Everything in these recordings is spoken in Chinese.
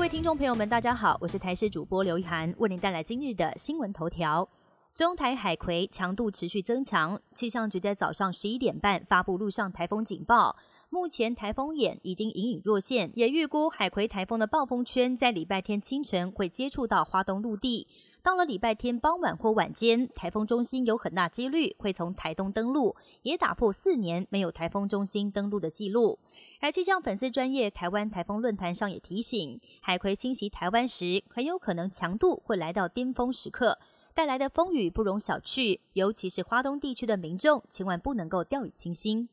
各位听众朋友们，大家好，我是台视主播刘一涵，为您带来今日的新闻头条。中台海葵强度持续增强，气象局在早上十一点半发布陆上台风警报。目前台风眼已经隐隐若现，也预估海葵台风的暴风圈在礼拜天清晨会接触到花东陆地。到了礼拜天傍晚或晚间，台风中心有很大几率会从台东登陆，也打破四年没有台风中心登陆的记录。而气象粉丝专业台湾台风论坛上也提醒，海葵侵袭台湾时，很有可能强度会来到巅峰时刻，带来的风雨不容小觑，尤其是花东地区的民众，千万不能够掉以轻心。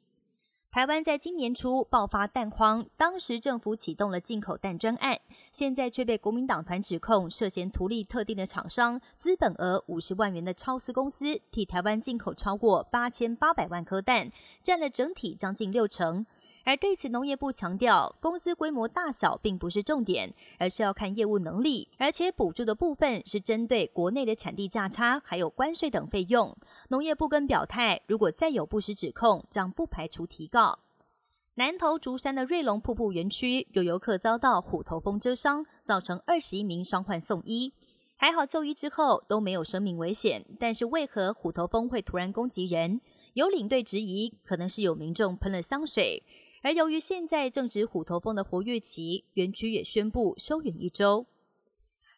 台湾在今年初爆发蛋荒，当时政府启动了进口蛋专案，现在却被国民党团指控涉嫌图利特定的厂商，资本额五十万元的超私公司，替台湾进口超过八千八百万颗蛋，占了整体将近六成。而对此，农业部强调，公司规模大小并不是重点，而是要看业务能力，而且补助的部分是针对国内的产地价差，还有关税等费用。农业部更表态，如果再有不实指控，将不排除提告。南投竹山的瑞龙瀑布园区，有游客遭到虎头蜂蛰伤，造成二十一名伤患送医，还好就医之后都没有生命危险。但是为何虎头蜂会突然攻击人？有领队质疑，可能是有民众喷了香水。而由于现在正值虎头蜂的活跃期，园区也宣布休园一周。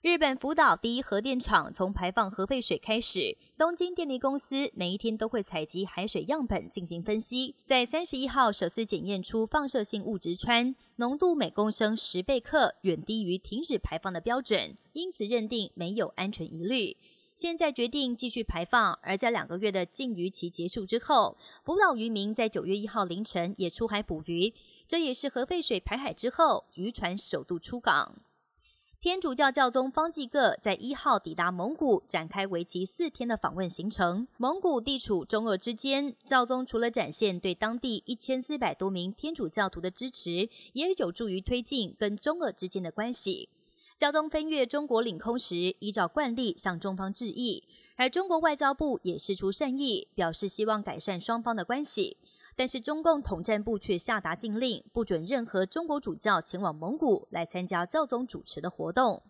日本福岛第一核电厂从排放核废水开始，东京电力公司每一天都会采集海水样本进行分析，在三十一号首次检验出放射性物质氚，浓度每公升十贝克，远低于停止排放的标准，因此认定没有安全疑虑。现在决定继续排放，而在两个月的禁渔期结束之后，福岛渔民在九月一号凌晨也出海捕鱼，这也是核废水排海之后渔船首度出港。天主教教宗方济各在一号抵达蒙古，展开为期四天的访问行程。蒙古地处中俄之间，教宗除了展现对当地一千四百多名天主教徒的支持，也有助于推进跟中俄之间的关系。教宗飞越中国领空时，依照惯例向中方致意，而中国外交部也释出善意，表示希望改善双方的关系。但是中共统战部却下达禁令，不准任何中国主教前往蒙古来参加教宗主持的活动。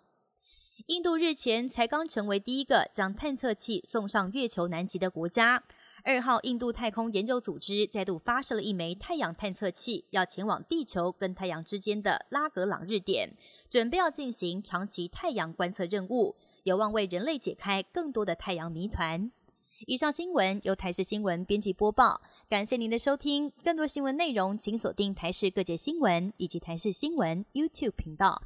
印度日前才刚成为第一个将探测器送上月球南极的国家。二号，印度太空研究组织再度发射了一枚太阳探测器，要前往地球跟太阳之间的拉格朗日点。准备要进行长期太阳观测任务，有望为人类解开更多的太阳谜团。以上新闻由台视新闻编辑播报，感谢您的收听。更多新闻内容，请锁定台视各界新闻以及台视新闻 YouTube 频道。